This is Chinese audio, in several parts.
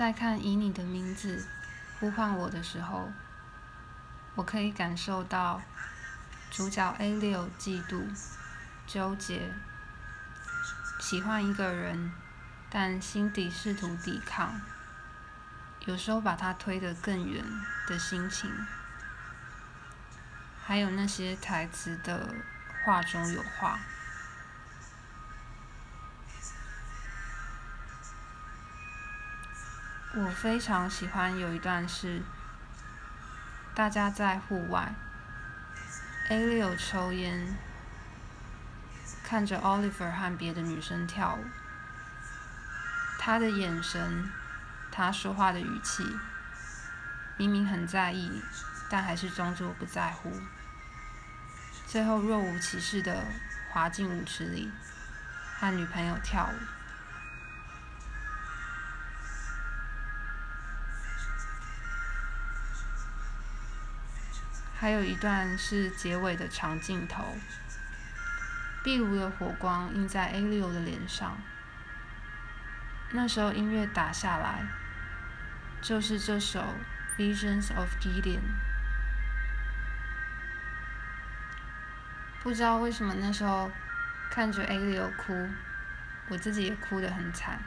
在看《以你的名字呼唤我》的时候，我可以感受到主角 Elio 嫉妒、纠结、喜欢一个人，但心底试图抵抗，有时候把他推得更远的心情，还有那些台词的话中有话。我非常喜欢有一段是，大家在户外，Elio 抽烟，看着 Oliver 和别的女生跳舞，他的眼神，他说话的语气，明明很在意，但还是装作不在乎，最后若无其事的滑进舞池里，和女朋友跳舞。还有一段是结尾的长镜头，壁炉的火光映在 Elio 的脸上。那时候音乐打下来，就是这首《Visions of Gideon》。不知道为什么那时候看着 Elio 哭，我自己也哭得很惨。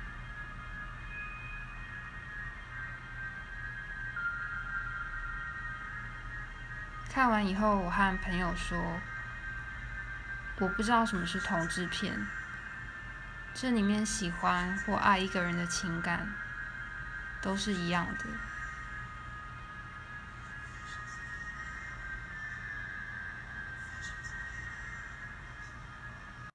看完以后，我和朋友说：“我不知道什么是同志片，这里面喜欢或爱一个人的情感都是一样的。”